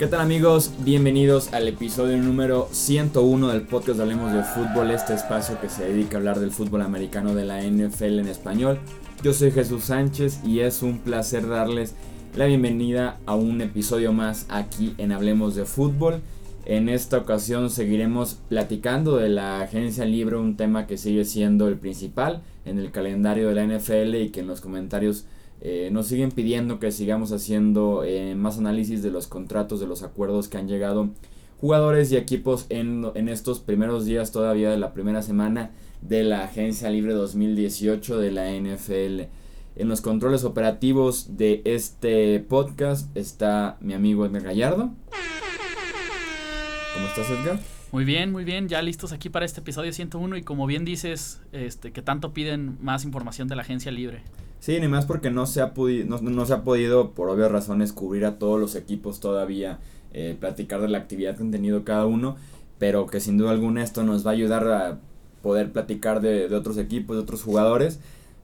¿Qué tal amigos? Bienvenidos al episodio número 101 del podcast Hablemos de Fútbol, este espacio que se dedica a hablar del fútbol americano de la NFL en español. Yo soy Jesús Sánchez y es un placer darles la bienvenida a un episodio más aquí en Hablemos de Fútbol. En esta ocasión seguiremos platicando de la agencia libre, un tema que sigue siendo el principal en el calendario de la NFL y que en los comentarios eh, nos siguen pidiendo que sigamos haciendo eh, más análisis de los contratos, de los acuerdos que han llegado jugadores y equipos en, en, estos primeros días todavía de la primera semana de la Agencia Libre 2018 de la NFL. En los controles operativos de este podcast está mi amigo Edgar Gallardo. ¿Cómo estás, Edgar? Muy bien, muy bien, ya listos aquí para este episodio 101 y como bien dices, este, que tanto piden más información de la agencia libre. Sí, ni más porque no se ha, no, no, se ha podido, por obvias razones, cubrir a todos los equipos todavía, eh, platicar de la actividad que han tenido cada uno, pero que sin duda alguna esto nos va a ayudar a poder platicar de, de otros equipos, de otros jugadores,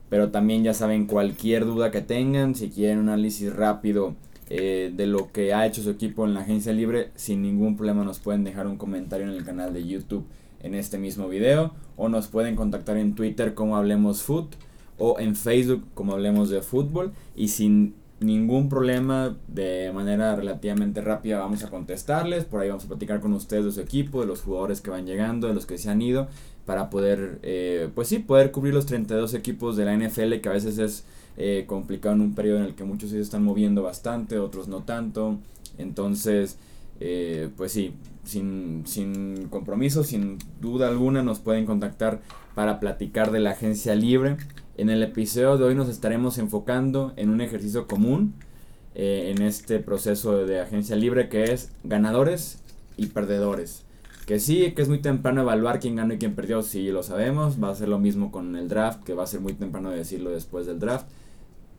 pero también ya saben, cualquier duda que tengan, si quieren un análisis rápido eh, de lo que ha hecho su equipo en la agencia libre, sin ningún problema nos pueden dejar un comentario en el canal de YouTube en este mismo video, o nos pueden contactar en Twitter como Hablemos Foot o en Facebook como hablemos de fútbol y sin ningún problema de manera relativamente rápida vamos a contestarles, por ahí vamos a platicar con ustedes de su equipo, de los jugadores que van llegando, de los que se han ido, para poder, eh, pues sí, poder cubrir los 32 equipos de la NFL que a veces es eh, complicado en un periodo en el que muchos se están moviendo bastante, otros no tanto, entonces, eh, pues sí, sin, sin compromiso, sin duda alguna nos pueden contactar para platicar de la agencia libre. En el episodio de hoy nos estaremos enfocando en un ejercicio común eh, en este proceso de agencia libre que es ganadores y perdedores. Que sí, que es muy temprano evaluar quién ganó y quién perdió, sí lo sabemos. Va a ser lo mismo con el draft, que va a ser muy temprano decirlo después del draft.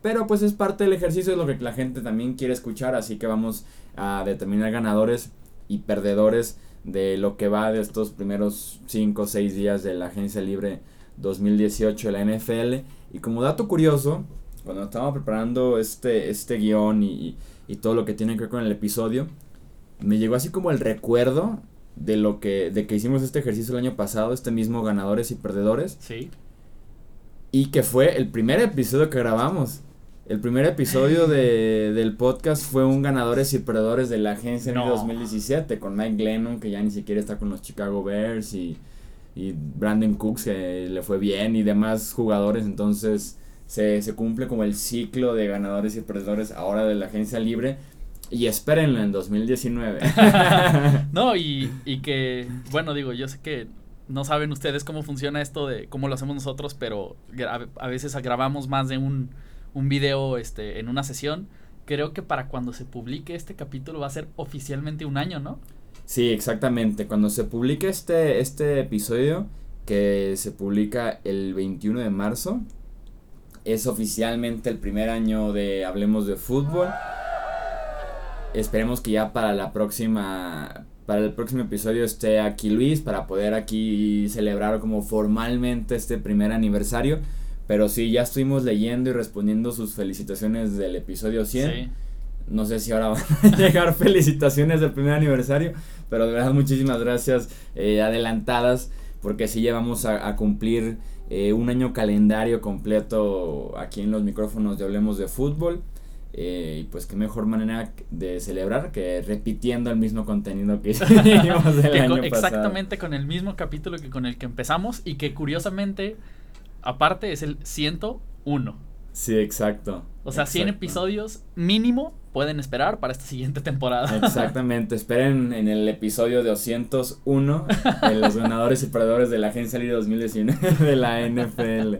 Pero pues es parte del ejercicio, es lo que la gente también quiere escuchar, así que vamos a determinar ganadores y perdedores de lo que va de estos primeros 5 o 6 días de la agencia libre 2018 de la NFL. Y como dato curioso, cuando estaba preparando este, este guion y, y, todo lo que tiene que ver con el episodio, me llegó así como el recuerdo de lo que, de que hicimos este ejercicio el año pasado, este mismo ganadores y perdedores. Sí. Y que fue el primer episodio que grabamos. El primer episodio de, del podcast fue un ganadores y perdedores de la agencia en 2017 con Mike Glennon, que ya ni siquiera está con los Chicago Bears y y Brandon Cooks que le fue bien y demás jugadores, entonces se, se cumple como el ciclo de ganadores y perdedores ahora de la agencia libre. Y espérenlo en 2019. no, y, y que, bueno, digo, yo sé que no saben ustedes cómo funciona esto de cómo lo hacemos nosotros, pero a veces grabamos más de un, un video este, en una sesión. Creo que para cuando se publique este capítulo va a ser oficialmente un año, ¿no? Sí, exactamente. Cuando se publique este, este episodio, que se publica el 21 de marzo, es oficialmente el primer año de Hablemos de Fútbol. Esperemos que ya para la próxima para el próximo episodio esté aquí Luis para poder aquí celebrar como formalmente este primer aniversario. Pero sí, ya estuvimos leyendo y respondiendo sus felicitaciones del episodio 100. Sí. No sé si ahora van a llegar felicitaciones del primer aniversario, pero de verdad muchísimas gracias eh, adelantadas, porque sí llevamos a, cumplir eh, un año calendario completo aquí en los micrófonos de Hablemos de Fútbol. Eh, y pues qué mejor manera de celebrar que repitiendo el mismo contenido que hicimos el año Exactamente con el mismo capítulo que con el que empezamos y que curiosamente, aparte, es el 101. Sí, exacto. O sea, 100 episodios mínimo pueden esperar para esta siguiente temporada. Exactamente, esperen en el episodio de 201 de los ganadores y perdedores de la Agencia Libre 2019 de la NFL.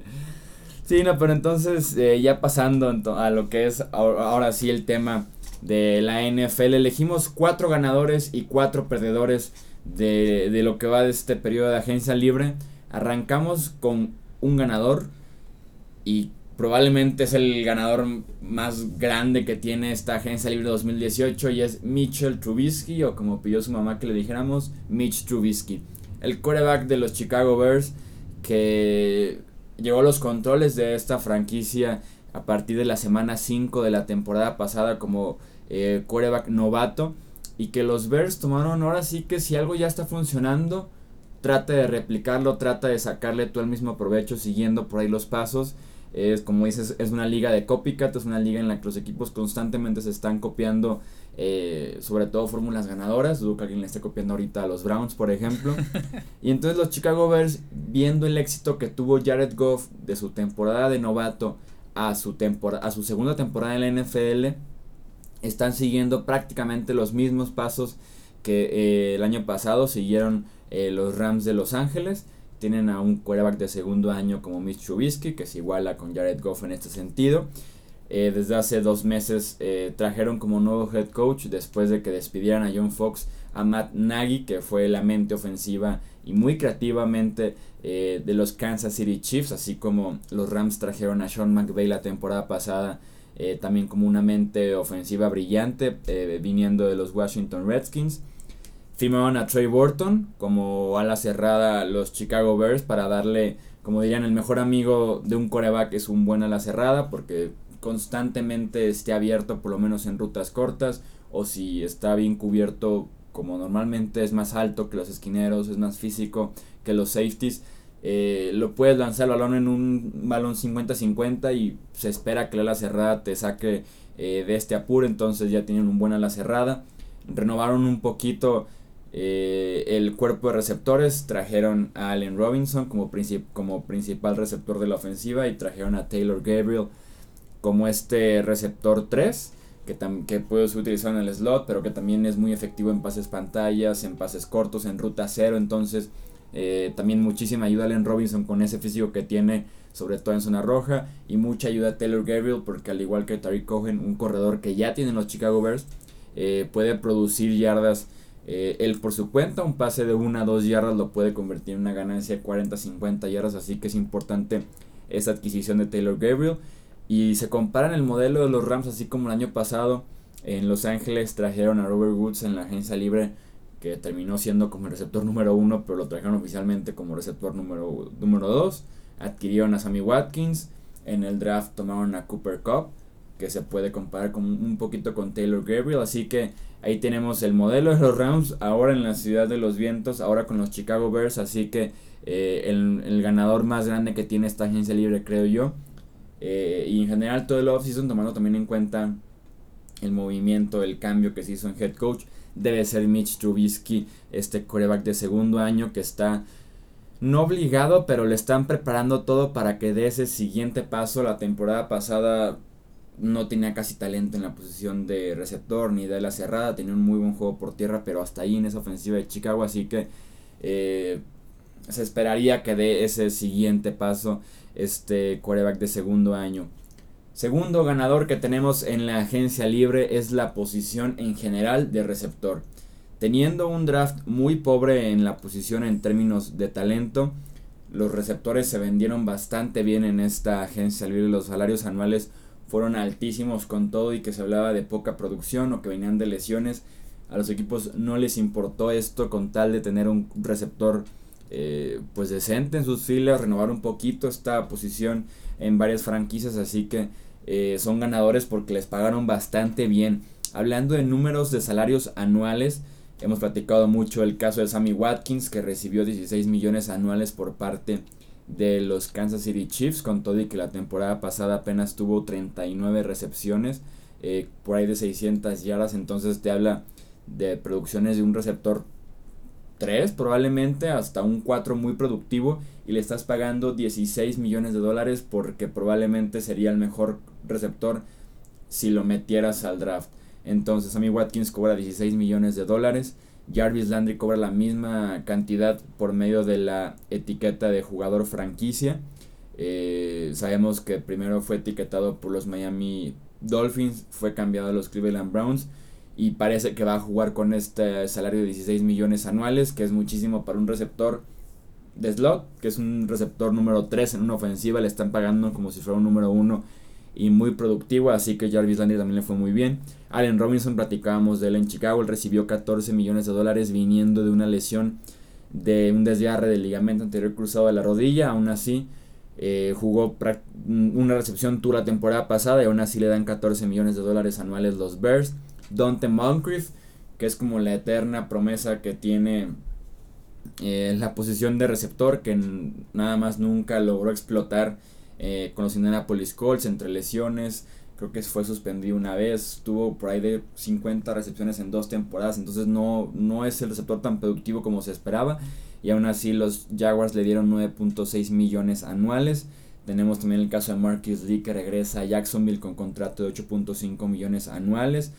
Sí, no, pero entonces eh, ya pasando a lo que es ahora, sí el tema de la NFL, elegimos cuatro ganadores y cuatro perdedores de, de lo que va de este periodo de agencia libre. Arrancamos con un ganador y probablemente es el ganador más grande que tiene esta agencia libre 2018 y es Mitchell Trubisky o como pidió su mamá que le dijéramos Mitch Trubisky, el quarterback de los Chicago Bears que llegó los controles de esta franquicia a partir de la semana 5 de la temporada pasada como eh, quarterback novato y que los Bears tomaron ahora sí que si algo ya está funcionando, trata de replicarlo, trata de sacarle tú el mismo provecho siguiendo por ahí los pasos. Es como dices, es una liga de copycat, es una liga en la que los equipos constantemente se están copiando, eh, sobre todo fórmulas ganadoras. Dudo que alguien le esté copiando ahorita a los Browns, por ejemplo. y entonces los Chicago Bears, viendo el éxito que tuvo Jared Goff de su temporada de novato a su, a su segunda temporada en la NFL, están siguiendo prácticamente los mismos pasos que eh, el año pasado siguieron eh, los Rams de Los Ángeles. Tienen a un quarterback de segundo año como Mitch Trubisky, que se iguala con Jared Goff en este sentido. Eh, desde hace dos meses trajeron como nuevo head coach después de que despidieran a John Fox a Matt Nagy, que fue la mente ofensiva y muy creativamente de los Kansas City Chiefs, así como los Rams trajeron a Sean McVay la temporada pasada eh, también como una mente ofensiva brillante eh, viniendo de los Washington Redskins. Firmaron a Trey Burton como ala cerrada los Chicago Bears para darle, como dirían, el mejor amigo de un coreback es un buen ala cerrada porque constantemente esté abierto por lo menos en rutas cortas o si está bien cubierto como normalmente es más alto que los esquineros, es más físico que los safeties eh, lo puedes lanzar el balón en un balón 50-50 y se espera que la ala cerrada te saque eh, de este apuro, entonces ya tienen un buen ala cerrada. Renovaron un poquito eh, el cuerpo de receptores, trajeron a Allen Robinson como, como principal receptor de la ofensiva y trajeron a Taylor Gabriel como este receptor 3 que, que puedes utilizar en el slot, pero que también es muy efectivo en pases pantallas, en pases cortos, en ruta cero, entonces eh, también muchísima ayuda a Allen Robinson con ese físico que tiene, sobre todo en zona roja. Y mucha ayuda a Taylor Gabriel, porque al igual que Tariq Cohen, un corredor que ya tienen los Chicago Bears, eh, puede producir yardas eh, él por su cuenta. Un pase de 1 a 2 yardas lo puede convertir en una ganancia de 40-50 yardas. Así que es importante esa adquisición de Taylor Gabriel. Y se comparan el modelo de los Rams, así como el año pasado. En Los Ángeles trajeron a Robert Woods en la agencia libre que terminó siendo como el receptor número uno, pero lo trajeron oficialmente como receptor número, número dos. Adquirieron a Sammy Watkins. En el draft tomaron a Cooper Cup, que se puede comparar con, un poquito con Taylor Gabriel. Así que ahí tenemos el modelo de los Rams, ahora en la ciudad de los vientos, ahora con los Chicago Bears. Así que eh, el, ganador más grande que tiene esta agencia libre, creo yo. Eh, y en general todo el offseason, tomando también en cuenta el movimiento, el cambio que se hizo en head coach debe ser Mitch Trubisky, este coreback de segundo año que está no obligado, pero le están preparando todo para que dé ese siguiente paso. La temporada pasada no tenía casi talento en la posición de receptor ni de la cerrada, tenía un muy buen juego por tierra, pero hasta ahí en esa ofensiva de Chicago, así que eh, se esperaría que dé ese siguiente paso este coreback de segundo año. Segundo ganador que tenemos en la agencia libre es la posición en general de receptor. Teniendo un draft muy pobre en la posición en términos de talento, los receptores se vendieron bastante bien en esta agencia libre. Los salarios anuales fueron altísimos con todo y que se hablaba de poca producción o que venían de lesiones. A los equipos no les importó esto con tal de tener un receptor eh, pues decente en sus filas, renovar un poquito esta posición en varias franquicias, así que eh, son ganadores porque les pagaron bastante bien. Hablando de números de salarios anuales, hemos platicado mucho el caso de Sammy Watkins que recibió 16 millones anuales por parte de los Kansas City Chiefs, con todo y que la temporada pasada apenas tuvo 39 recepciones, eh, por ahí de 600 yardas, entonces te habla de producciones de un receptor 3 probablemente, hasta un 4 muy productivo y le estás pagando 16 millones de dólares porque probablemente sería el mejor receptor si lo metieras al draft. Entonces Sammy Watkins cobra 16 millones de dólares. Jarvis Landry cobra la misma cantidad por medio de la etiqueta de jugador franquicia. Eh, sabemos que primero fue etiquetado por los Miami Dolphins, fue cambiado a los Cleveland Browns y parece que va a jugar con este salario de 16 millones anuales, que es muchísimo para un receptor de slot, que es un receptor número 3 en una ofensiva, le están pagando como si fuera un número 1 y muy productivo, así que Jarvis Landry también le fue muy bien. Allen Robinson, platicábamos de él en Chicago, él recibió 14 millones de dólares viniendo de una lesión de un desgarre del ligamento anterior cruzado de la rodilla, aún así Eh, jugó una recepción tour la temporada pasada y aún así le dan 14 millones de dólares anuales los Bears. Dante Moncrief, que es como la eterna promesa que tiene eh, la posición de receptor, que nada más nunca logró explotar eh, con los Indianapolis Colts entre lesiones. Creo que fue suspendido una vez, tuvo por ahí de 50 recepciones en dos temporadas, entonces no, no es el receptor tan productivo como se esperaba. Y aún así los Jaguars le dieron 9.6 millones anuales. Tenemos también el caso de Marcus Lee que regresa a Jacksonville con contrato de 8.5 millones anuales.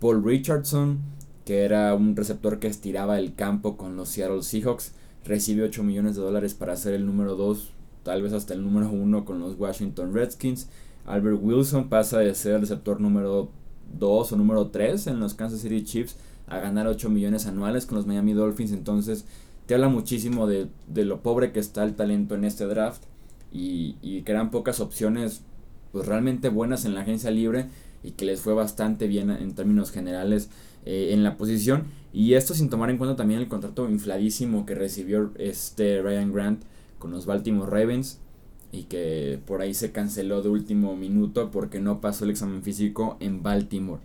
Paul Richardson, que era un receptor que estiraba el campo con los Seattle Seahawks, recibe 8 millones de dólares para ser el número 2, tal vez hasta el número 1 con los Washington Redskins. Albert Wilson pasa de ser el receptor número 2 o número 3 en los Kansas City Chiefs a ganar 8 millones anuales con los Miami Dolphins. Entonces te habla muchísimo de, lo pobre que está el talento en este draft y, y que eran pocas opciones pues realmente buenas en la agencia libre y que les fue bastante bien en términos generales eh, en la posición. Y esto sin tomar en cuenta también el contrato infladísimo que recibió este Ryan Grant con los Baltimore Ravens y que por ahí se canceló de último minuto porque no pasó el examen físico en Baltimore.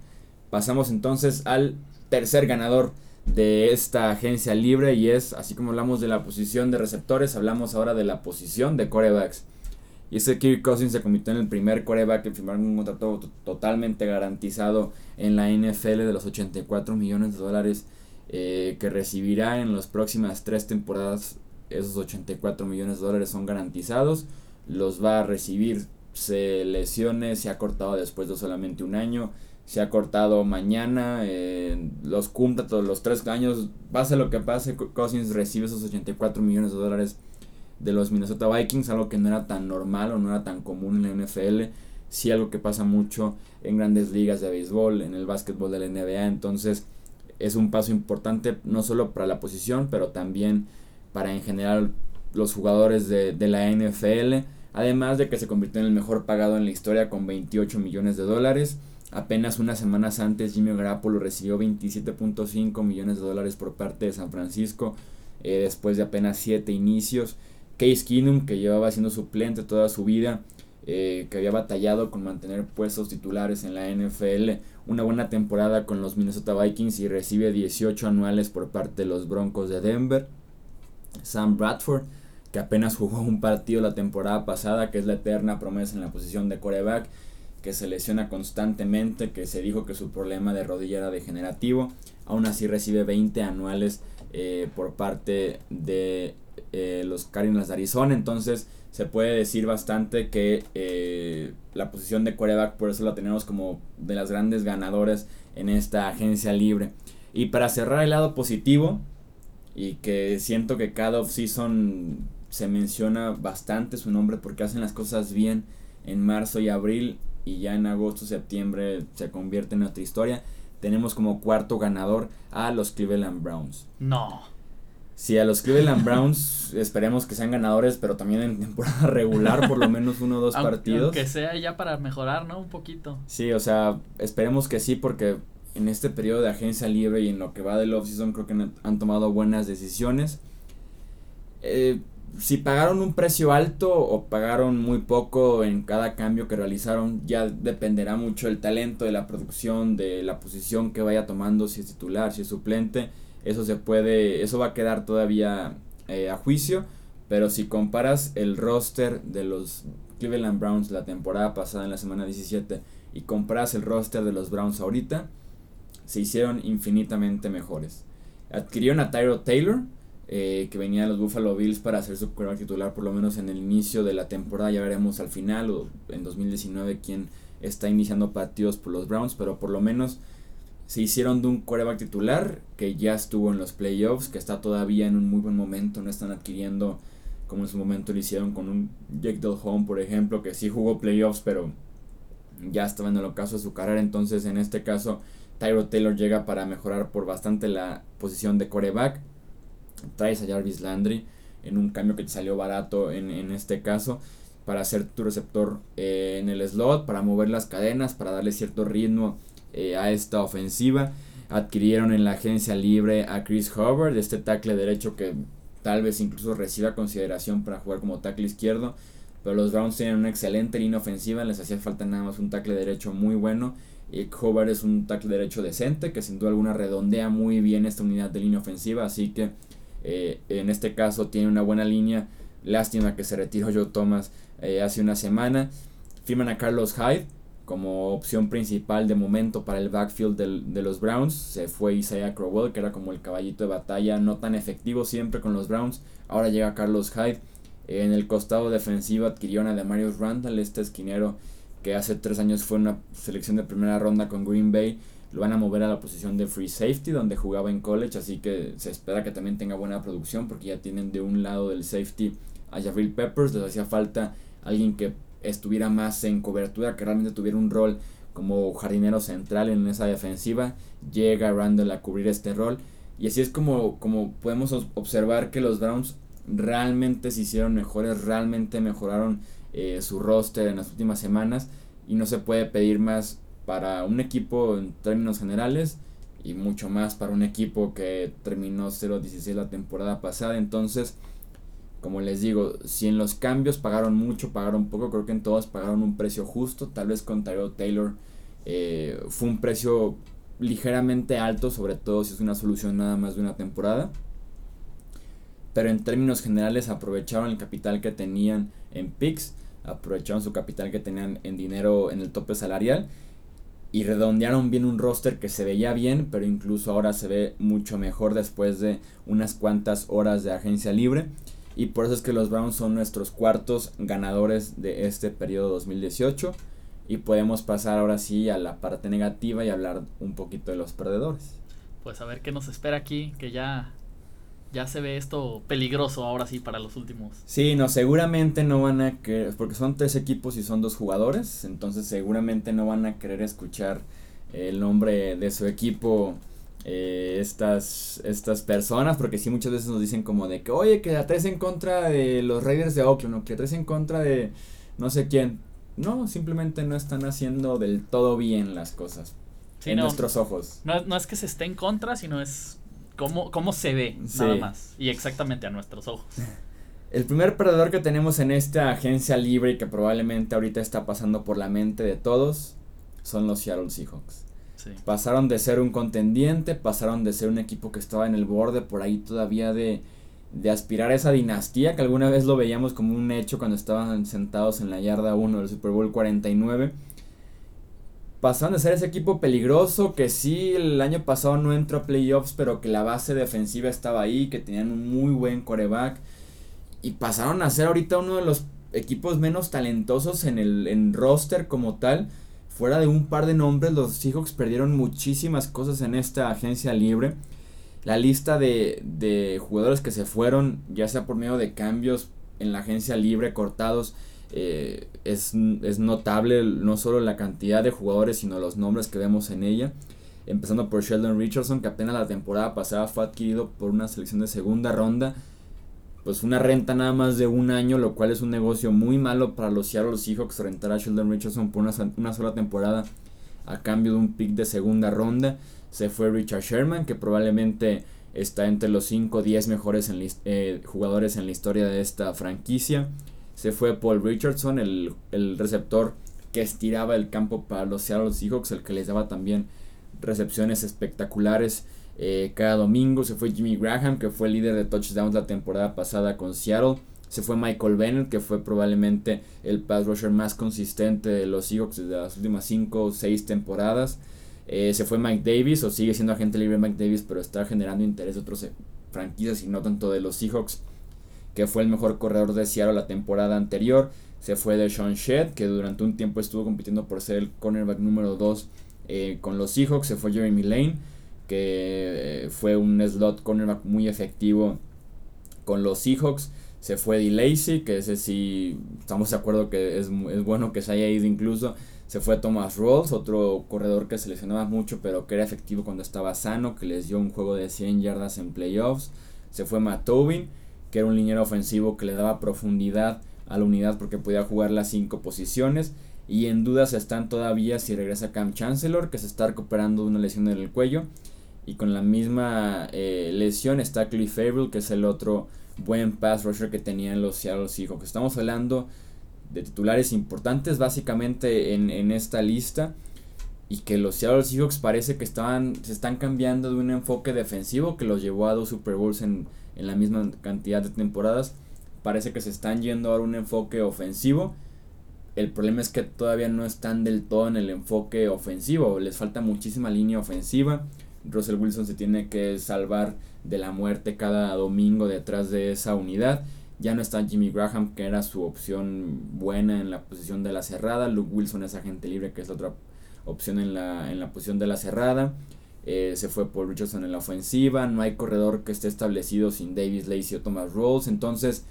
Pasamos entonces al tercer ganador de esta agencia libre y es, así como hablamos de la posición de receptores, hablamos ahora de la posición de corebacks. Y ese Kirk Cousins se convirtió en el primer coreback en firmar un contrato totalmente garantizado en la NFL de los 84 millones de dólares eh, que recibirá en las próximas tres temporadas. Esos 84 millones de dólares son garantizados. Los va a recibir. Se lesione, se ha cortado después de solamente un año. Se ha cortado mañana. Eh, los cumpla todos los tres años. Pase lo que pase, Cousins recibe esos 84 millones de dólares de los Minnesota Vikings, algo que no era tan normal o no era tan común en la NFL, sí algo que pasa mucho en grandes ligas de béisbol, en el básquetbol de la NBA, entonces es un paso importante no solo para la posición, pero también para en general los jugadores de, de la NFL, además de que se convirtió en el mejor pagado en la historia con 28 millones de dólares. Apenas unas semanas antes Jimmy Garoppolo recibió 27.5 millones de dólares por parte de San Francisco eh, después de apenas 7 inicios. Case Keenum, que llevaba siendo suplente toda su vida, eh, que había batallado con mantener puestos titulares en la NFL, una buena temporada con los Minnesota Vikings y recibe 18 anuales por parte de los Broncos de Denver. Sam Bradford, que apenas jugó un partido la temporada pasada, que es la eterna promesa en la posición de coreback, que se lesiona constantemente, que se dijo que su problema de rodilla era degenerativo, aún así recibe 20 anuales eh, por parte de eh, los Cardinals de Arizona. Entonces se puede decir bastante que eh, la posición de coreback por eso la tenemos como de las grandes ganadoras en esta agencia libre. Y para cerrar el lado positivo, y que siento que cada off-season se menciona bastante su nombre porque hacen las cosas bien en marzo y abril y ya en agosto, septiembre se convierte en otra historia. Tenemos como cuarto ganador a los Cleveland Browns. No. Sí, a los Cleveland Browns esperemos que sean ganadores, pero también en temporada regular, por lo menos uno o dos partidos. Que sea ya para mejorar, ¿no? Un poquito. Sí, o sea, esperemos que sí, porque en este periodo de agencia libre y en lo que va del offseason creo que han tomado buenas decisiones. Eh, si pagaron un precio alto o pagaron muy poco en cada cambio que realizaron, ya dependerá mucho el talento, de la producción, de la posición que vaya tomando, si es titular, si es suplente eso se puede, eso va a quedar todavía eh, a juicio, pero si comparas el roster de los Cleveland Browns la temporada pasada en la semana 17 y comparas el roster de los Browns ahorita, se hicieron infinitamente mejores. Adquirieron a Tyro Taylor, eh, que venía de los Buffalo Bills para hacer su quarterback titular por lo menos en el inicio de la temporada, ya veremos al final o en 2019 quién está iniciando partidos por los Browns, pero por lo menos se hicieron de un coreback titular que ya estuvo en los playoffs, que está todavía en un muy buen momento, no están adquiriendo como en su momento lo hicieron con un Jake Del por ejemplo, que sí jugó playoffs, pero ya estaba en el ocaso de su carrera, entonces en este caso Tyro Taylor llega para mejorar por bastante la posición de coreback, traes a Jarvis Landry en un cambio que te salió barato en, en este caso, para hacer tu receptor eh, en el slot, para mover las cadenas, para darle cierto ritmo eh, a esta ofensiva. Adquirieron en la agencia libre a Chris Hubbard, este tackle derecho que tal vez incluso reciba consideración para jugar como tackle izquierdo. pero los Browns tienen una excelente línea ofensiva, les hacía falta nada más un tackle derecho muy bueno. Y Hobart es un tackle derecho decente que sin duda alguna redondea muy bien esta unidad de línea ofensiva, así que eh, en este caso tiene una buena línea. Lástima que se retiró Joe Thomas eh, hace una semana. Firman a Carlos Hyde como opción principal de momento para el backfield de los Browns. Se fue Isaiah Crowell, que era como el caballito de batalla, no tan efectivo siempre con los Browns. Ahora llega Carlos Hyde. En el costado defensivo adquirieron a Demarius Randall, este esquinero que hace tres años fue una selección de primera ronda con Green Bay. Lo van a mover a la posición de free safety donde jugaba en college, así que se espera que también tenga buena producción porque ya tienen de un lado del safety a Javril Peppers, les hacía falta alguien que estuviera más en cobertura, que realmente tuviera un rol como jardinero central en esa defensiva. Llega Randall a cubrir este rol. Y así es como, como podemos observar que los Browns realmente se hicieron mejores, realmente mejoraron eh, su roster en las últimas semanas. Y no se puede pedir más para un equipo en términos generales y mucho más para un equipo que terminó 0-16 la temporada pasada. Entonces, como les digo, si en los cambios pagaron mucho, pagaron poco, creo que en todos pagaron un precio justo. Tal vez con Tyrell Taylor eh, fue un precio ligeramente alto, sobre todo si es una solución nada más de una temporada. Pero en términos generales aprovecharon el capital que tenían en picks, aprovecharon su capital que tenían en dinero en el tope salarial y redondearon bien un roster que se veía bien, pero incluso ahora se ve mucho mejor después de unas cuantas horas de agencia libre. Y por eso es que los Browns son nuestros cuartos ganadores de este periodo 2018. Y podemos pasar ahora sí a la parte negativa y hablar un poquito de los perdedores. Pues a ver qué nos espera aquí, que ya, ya se ve esto peligroso ahora sí para los últimos. Sí, no, seguramente no van a querer, porque son tres equipos y son dos jugadores, entonces seguramente no van a querer escuchar el nombre de su equipo eh, estas, estas personas, porque sí muchas veces nos dicen como de que, oye, que atrás en contra de los Raiders de Oakland, o que atrás en contra de no sé quién. No, simplemente no están haciendo del todo bien las cosas. en nuestros ojos. No, es que se esté en contra, sino es cómo, cómo se ve, nada más. Y exactamente a nuestros ojos. El primer perdedor que tenemos en esta agencia libre y que probablemente ahorita está pasando por la mente de todos son los Seattle Seahawks. Pasaron de ser un contendiente, pasaron de ser un equipo que estaba en el borde por ahí todavía de, de aspirar a esa dinastía, que alguna vez lo veíamos como un hecho cuando estaban sentados en la yarda 1 del Super Bowl 49. Pasaron de ser ese equipo peligroso que sí el año pasado no entró a playoffs, pero que la base defensiva estaba ahí, que tenían un muy buen coreback. Y pasaron a ser ahorita uno de los equipos menos talentosos en el en roster como tal fuera de un par de nombres, los Seahawks perdieron muchísimas cosas en esta agencia libre. La lista de, jugadores que se fueron, ya sea por medio de cambios en la agencia libre, cortados, eh, es, es, notable no solo la cantidad de jugadores, sino los nombres que vemos en ella. Empezando por Sheldon Richardson, que apenas la temporada pasada fue adquirido por una selección de segunda ronda pues una renta nada más de un año, lo cual es un negocio muy malo para los Seattle Seahawks rentar a Sheldon Richardson por una, sola temporada a cambio de un pick de segunda ronda. Se fue Richard Sherman, que probablemente está entre los 5 o 10 mejores eh, jugadores en la historia de esta franquicia. Se fue Paul Richardson, el, el receptor que estiraba el campo para los Seattle Seahawks, el que les daba también recepciones espectaculares eh, cada domingo. Se fue Jimmy Graham, que fue el líder de touchdowns la temporada pasada con Seattle. Se fue Michael Bennett, que fue probablemente el pass rusher más consistente de los Seahawks de las últimas 5 o 6 temporadas. Eh, se fue Mike Davis, o sigue siendo agente libre Mike Davis, pero está generando interés de otras franquicias y no tanto de los Seahawks, que fue el mejor corredor de Seattle la temporada anterior. Se fue de Sean Shedd, que durante un tiempo estuvo compitiendo por ser el cornerback número 2 con los Seahawks. Se fue Jeremy Lane que eh, fue un slot cornerback muy efectivo con los Seahawks. Se fue de Lacey, que ese sí estamos de acuerdo que es, es bueno que se haya ido incluso. Se fue Thomas Rawls, otro corredor que seleccionaba mucho, pero que era efectivo cuando estaba sano, que les dio un juego de 100 yardas en playoffs. Se fue Matt Tobin, que era un liniero ofensivo que le daba profundidad a la unidad porque podía jugar las 5 posiciones. Y en dudas están todavía si regresa Cam Chancellor, que se está recuperando de una lesión en el cuello. Y con la misma eh, lesión está Cliff Averill, que es el otro buen pass rusher que tenían los Seattle Seahawks. Estamos hablando de titulares importantes básicamente en, en esta lista y que los Seattle Seahawks parece que estaban, se están cambiando de un enfoque defensivo que los llevó a dos Super Bowls en, en la misma cantidad de temporadas. Parece que se están yendo a un enfoque ofensivo. El problema es que todavía no están del todo en el enfoque ofensivo. Les falta muchísima línea ofensiva. Russell Wilson se tiene que salvar de la muerte cada domingo detrás de esa unidad. Ya no está Jimmy Graham, que era su opción buena en la posición de la cerrada. Luke Wilson es agente libre, que es la otra opción en la, en la posición de la cerrada. Eh, se fue por Richardson en la ofensiva. No hay corredor que esté establecido sin Davis Lacey o Thomas Rolls. Entonces,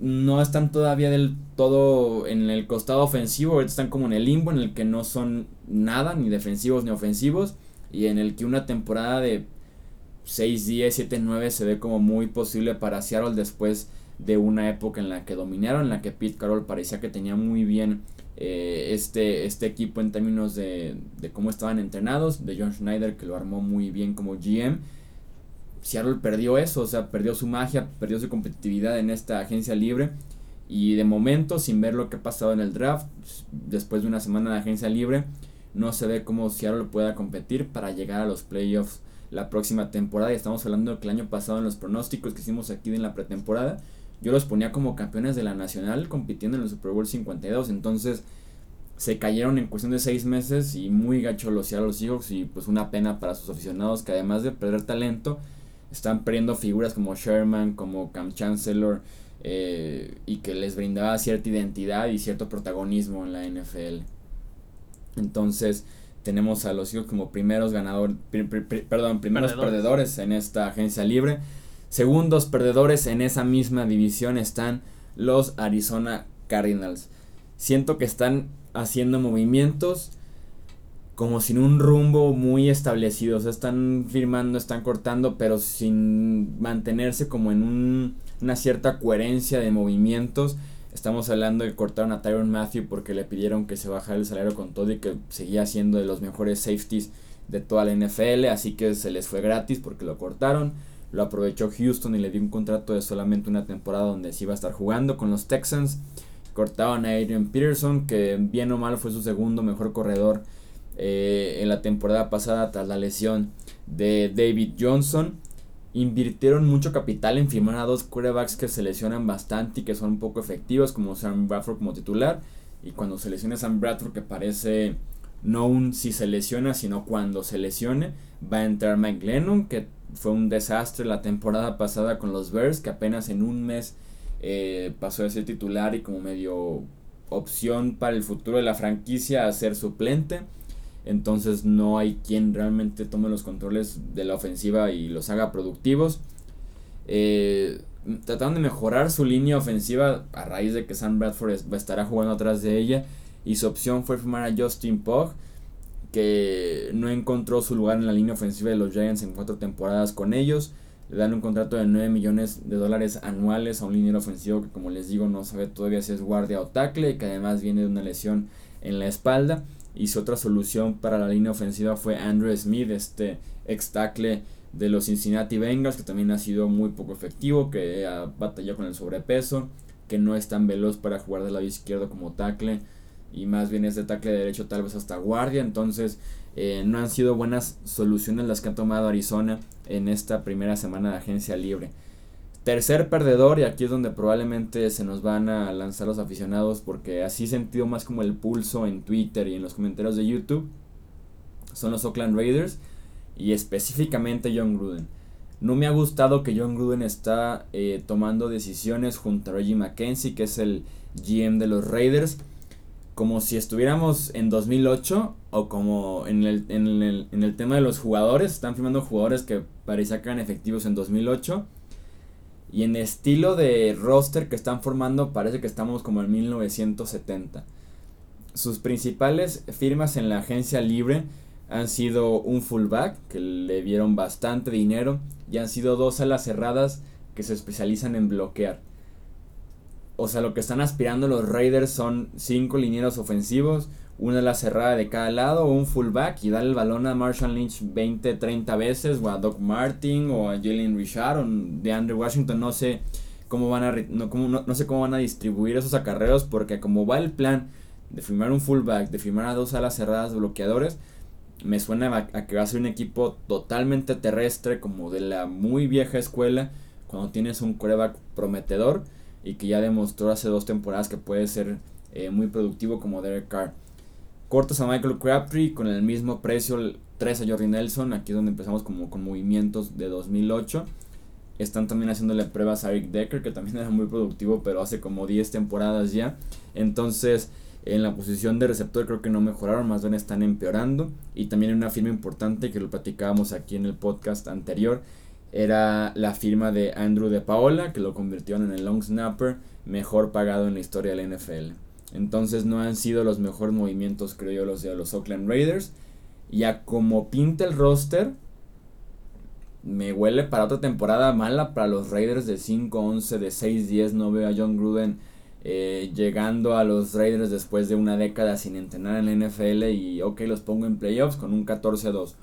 no están todavía del todo en el costado ofensivo. Están como en el limbo en el que no son nada, ni defensivos ni ofensivos. Y en el que una temporada de 6, 10, 7, 9 se ve como muy posible para Seattle después de una época en la que dominaron, en la que Pete Carroll parecía que tenía muy bien eh, este, este equipo en términos de, cómo estaban entrenados, de John Schneider que lo armó muy bien como GM. Seattle perdió eso, o sea, perdió su magia, perdió su competitividad en esta agencia libre. Y de momento, sin ver lo que ha pasado en el draft, después de una semana de agencia libre, no se ve cómo Seattle pueda competir para llegar a los playoffs la próxima temporada. Y estamos hablando que el año pasado en los pronósticos que hicimos aquí en la pretemporada, yo los ponía como campeones de la nacional compitiendo en el Super Bowl 52. Entonces se cayeron en cuestión de seis meses y muy gacho los Seattle Seahawks y pues una pena para sus aficionados que además de perder talento están perdiendo figuras como Sherman, como Cam Chancellor eh, y que les brindaba cierta identidad y cierto protagonismo en la NFL. Entonces tenemos a los Seahawks como primeros ganadores, perdón, primeros perdedores en esta agencia libre. Segundos perdedores en esa misma división están los Arizona Cardinals. Siento que están haciendo movimientos como sin un rumbo muy establecido. O sea, están firmando, están cortando, pero sin mantenerse como en una cierta coherencia de movimientos. Estamos hablando de cortaron a Tyron Matthew porque le pidieron que se bajara el salario con todo y que seguía siendo de los mejores safeties de toda la NFL. Así que se les fue gratis porque lo cortaron lo aprovechó Houston y le dio un contrato de solamente una temporada donde se iba a estar jugando con los Texans. Cortaban a Adrian Peterson, que bien o mal fue su segundo mejor corredor eh, en la temporada pasada tras la lesión de David Johnson. Invirtieron mucho capital en firmar a dos quarterbacks que se lesionan bastante y que son un poco efectivos, como Sam Bradford como titular. Y cuando se lesiona Sam Bradford, que parece no un si se lesiona, sino cuando se lesione, va a entrar Mike Lennon, que fue un desastre la temporada pasada con los Bears, que apenas en un mes eh, pasó a ser titular y como medio opción para el futuro de la franquicia a ser suplente. Entonces no hay quien realmente tome los controles de la ofensiva y los haga productivos. Eh, trataron de mejorar su línea ofensiva a raíz de que Sam Bradford estará jugando atrás de ella. Y su opción fue firmar a Justin Pogg que no encontró su lugar en la línea ofensiva de los Giants en cuatro temporadas con ellos. Le dan un contrato de 9 millones de dólares anuales a un liniero ofensivo que como les digo no sabe todavía si es guardia o tackle que además viene de una lesión en la espalda. Y su otra solución para la línea ofensiva fue Andrew Smith, este ex tackle de los Cincinnati Bengals, que también ha sido muy poco efectivo, que ha batallado con el sobrepeso, que no es tan veloz para jugar del lado izquierdo como tackle y más bien es de tackle derecho tal vez hasta guardia. Entonces eh, no han sido buenas soluciones las que ha tomado Arizona en esta primera semana de agencia libre. Tercer perdedor, y aquí es donde probablemente se nos van a lanzar los aficionados porque así sentido más como el pulso en Twitter y en los comentarios de YouTube, son los Oakland Raiders y específicamente John Gruden. No me ha gustado que John Gruden está eh, tomando decisiones junto a Reggie McKenzie, que es el GM de los Raiders como si estuviéramos en 2008 o como en el, en el, en el tema de los jugadores, están firmando jugadores que parecía que eran efectivos en 2008. Y en estilo de roster que están formando parece que estamos como en 1970. Sus principales firmas en la agencia libre han sido un fullback que le dieron bastante dinero y han sido dos alas cerradas que se especializan en bloquear. O sea, lo que están aspirando los Raiders son cinco linieros ofensivos, una la cerrada de cada lado, un fullback y darle el balón a Marshall Lynch 20, 30 veces, o a Doc Martin, o a Jalen Richard, o de Andrew Washington, no sé cómo van a no, cómo, no, sé cómo van a distribuir esos acarreos porque como va el plan de firmar un fullback, de firmar a dos alas cerradas bloqueadores, me suena a, que va a ser un equipo totalmente terrestre como de la muy vieja escuela cuando tienes un coreback prometedor y que ya demostró hace dos temporadas que puede ser eh, muy productivo como Derek Carr. Cortas a Michael Crabtree con el mismo precio, 3 a Jordi Nelson, aquí es donde empezamos como con movimientos de 2008. Están también haciéndole pruebas a Eric Decker, que también era muy productivo, pero hace como 10 temporadas ya. Entonces, en la posición de receptor creo que no mejoraron, más bien están empeorando. Y también una firma importante que lo platicábamos aquí en el podcast anterior, era la firma de Andrew de Paola, que lo convirtieron en el long snapper mejor pagado en la historia del NFL. Entonces no han sido los mejores movimientos, creo yo, los de los Oakland Raiders. Ya como pinta el roster, me huele para otra temporada mala para los Raiders de 5-11, de 6-10. No veo a John Gruden eh, llegando a los Raiders después de una década sin entrenar en la NFL y ok, los pongo en playoffs con un 14-2.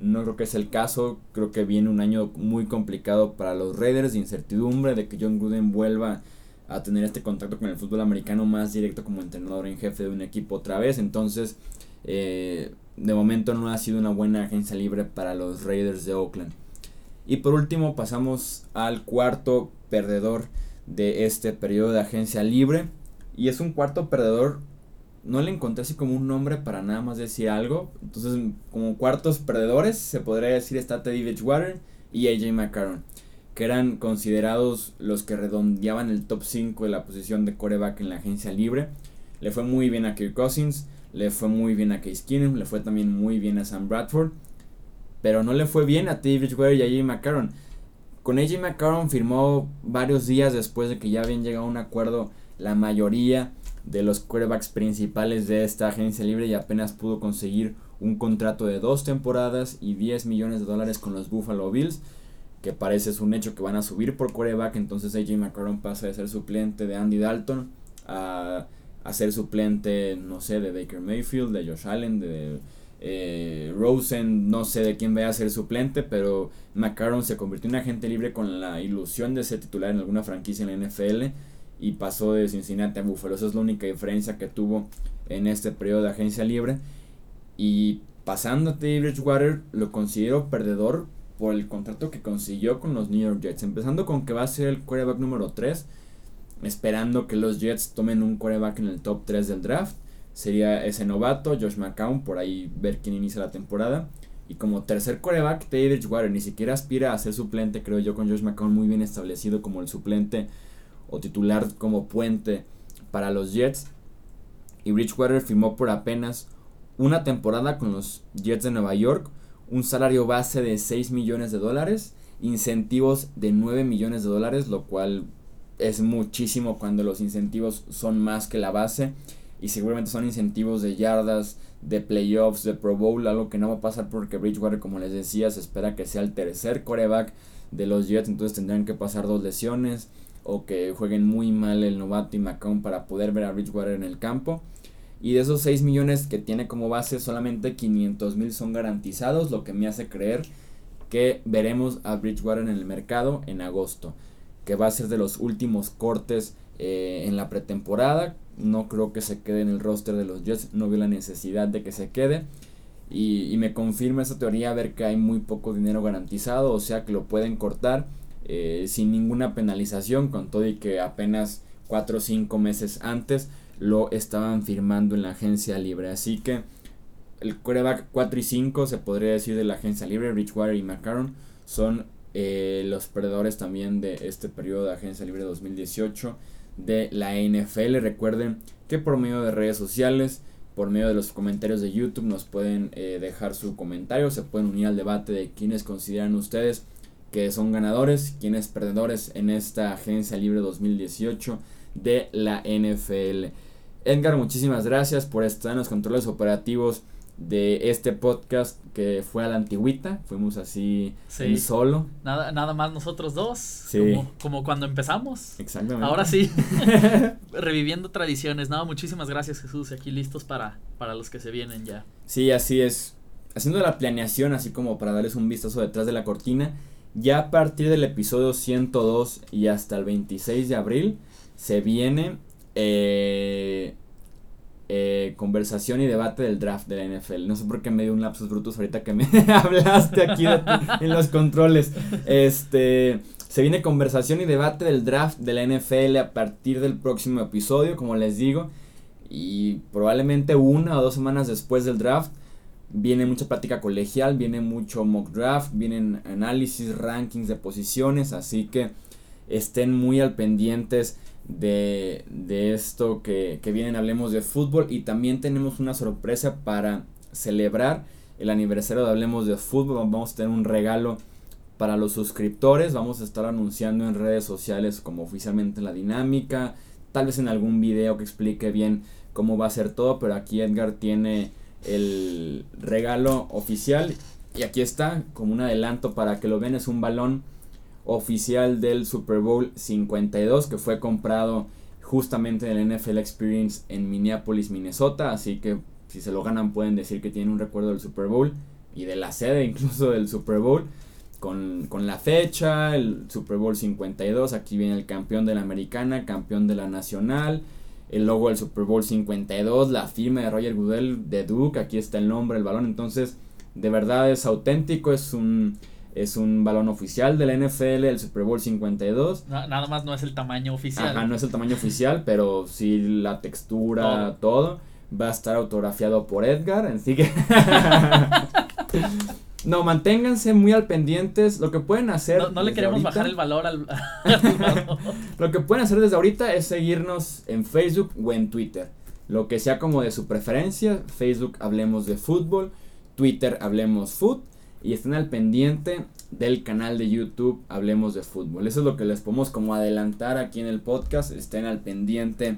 No creo que es el caso. Creo que viene un año muy complicado para los Raiders. De incertidumbre de que John Gruden vuelva a tener este contacto con el fútbol americano más directo como entrenador en jefe de un equipo otra vez. Entonces, eh, de momento no ha sido una buena agencia libre para los Raiders de Oakland. Y por último pasamos al cuarto perdedor de este periodo de agencia libre. Y es un cuarto perdedor no le encontré así como un nombre para nada más decir algo. Entonces, como cuartos perdedores, se podría decir está Teddy Bridgewater y AJ McCarron, que eran considerados los que redondeaban el top 5 de la posición de coreback en la agencia libre. Le fue muy bien a Kirk Cousins, le fue muy bien a Case Keenum, le fue también muy bien a Sam Bradford, pero no le fue bien a Teddy Bridgewater y a AJ McCarron. Con AJ McCarron firmó varios días después de que ya habían llegado a un acuerdo la mayoría de los quarterbacks principales de esta agencia libre y apenas pudo conseguir un contrato de dos temporadas y 10 millones de dólares con los Buffalo Bills, que parece es un hecho que van a subir por quarterback, entonces AJ McCarron pasa de ser suplente de Andy Dalton a, a ser suplente, no sé, de Baker Mayfield, de Josh Allen, de eh, Rosen, no sé de quién vaya a ser suplente, pero McCarron se convirtió en agente libre con la ilusión de ser titular en alguna franquicia en la NFL y pasó de Cincinnati a Buffalo. Esa es la única diferencia que tuvo en este periodo de agencia libre. Y pasando a Teddy Bridgewater, lo considero perdedor por el contrato que consiguió con los New York Jets. Empezando con que va a ser el quarterback número 3, esperando que los Jets tomen un quarterback en el top 3 del draft. Sería ese novato, Josh McCown, por ahí ver quién inicia la temporada. Y como tercer quarterback, Teddy Bridgewater ni siquiera aspira a ser suplente, creo yo, con Josh McCown muy bien establecido como el suplente o titular como puente para los Jets. Y Bridgewater firmó por apenas una temporada con los Jets de Nueva York, un salario base de 6 millones de dólares, incentivos de 9 millones de dólares, lo cual es muchísimo cuando los incentivos son más que la base y seguramente son incentivos de yardas, de playoffs, de Pro Bowl, algo que no va a pasar porque Bridgewater, como les decía, se espera que sea el tercer coreback de los Jets, entonces tendrán que pasar dos lesiones o que jueguen muy mal el novato y Macron para poder ver a Bridgewater en el campo. Y de esos 6 millones que tiene como base, solamente 500 mil son garantizados, lo que me hace creer que veremos a Bridgewater en el mercado en agosto, que va a ser de los últimos cortes eh, en la pretemporada. No creo que se quede en el roster de los Jets, no veo la necesidad de que se quede. Y, y me confirma esa teoría ver que hay muy poco dinero garantizado, o sea que lo pueden cortar eh, sin ninguna penalización, con todo y que apenas 4 o 5 meses antes lo estaban firmando en la agencia libre. Así que el quarterback 4 y 5 se podría decir de la agencia libre, Richwater y McCarron son eh, los perdedores también de este periodo de agencia libre 2018 de la NFL. Recuerden que por medio de redes sociales, por medio de los comentarios de YouTube nos pueden eh, dejar su comentario, se pueden unir al debate de quienes consideran ustedes que son ganadores, quienes perdedores en esta agencia libre 2018 de la NFL. Edgar, muchísimas gracias por estar en los controles operativos de este podcast que fue a la antigüita, fuimos así solo. Nada, nada más nosotros dos, como, como, cuando empezamos. Exactamente. Ahora sí, reviviendo tradiciones. Nada, muchísimas gracias Jesús, aquí listos para, para los que se vienen ya. Sí, así es. Haciendo la planeación, así como para darles un vistazo detrás de la cortina, Ya a partir del episodio 102 y hasta el 26 de abril se viene eh, eh, conversación y debate del draft de la NFL. No sé por qué me dio un lapsus brutus ahorita que me hablaste aquí en los controles. Este, se viene conversación y debate del draft de la NFL a partir del próximo episodio, como les digo. Y probablemente una o dos semanas después del draft viene mucha práctica colegial, viene mucho mock draft, vienen análisis, rankings de posiciones, así que estén muy al pendientes de, esto que, que vienen, hablemos de fútbol. Y también tenemos una sorpresa para celebrar el aniversario de Hablemos de Fútbol, vamos a tener un regalo para los suscriptores, vamos a estar anunciando en redes sociales como oficialmente la dinámica, tal vez en algún video que explique bien cómo va a ser todo, pero aquí Edgar tiene el regalo oficial. Y aquí está como un adelanto para que lo vean es un balón oficial del Super Bowl 52 que fue comprado justamente en el NFL Experience en Minneapolis, Minnesota, así que si se lo ganan pueden decir que tienen un recuerdo del Super Bowl y de la sede incluso del Super Bowl con, con la fecha, el Super Bowl 52, aquí viene el campeón de la americana, campeón de la nacional, el logo del Super Bowl 52, la firma de Roger Goodell de Duke, aquí está el nombre, el balón, entonces de verdad es auténtico, es un es un balón oficial de la NFL, el Super Bowl 52. nada más no es el tamaño oficial. Ajá, no es el tamaño oficial, pero sí la textura, todo. Va a estar autografiado por Edgar, así que... No, manténganse muy al pendientes. Lo que pueden hacer. No, le queremos bajar el valor al. lo que pueden hacer desde ahorita es seguirnos en Facebook o en Twitter. Lo que sea como de su preferencia. Facebook hablemos de fútbol. Twitter hablemos foot. Y estén al pendiente del canal de YouTube Hablemos de Fútbol. Eso es lo que les podemos como adelantar aquí en el podcast. Estén al pendiente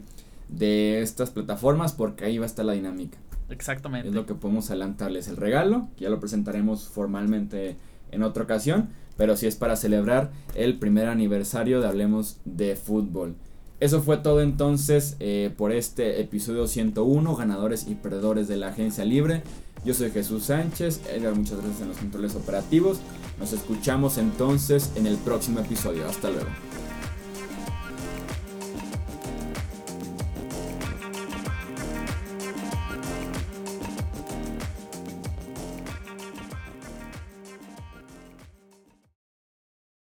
de estas plataformas porque ahí va a estar la dinámica. Exactamente. Es lo que podemos adelantarles el regalo, ya lo presentaremos formalmente en otra ocasión, pero sí es para celebrar el primer aniversario de Hablemos de Fútbol. Eso fue todo entonces eh, por este episodio 101, ganadores y perdedores de la agencia libre. Yo soy Jesús Sánchez, Edgar, muchas gracias en los controles operativos. Nos escuchamos entonces en el próximo episodio. Hasta luego.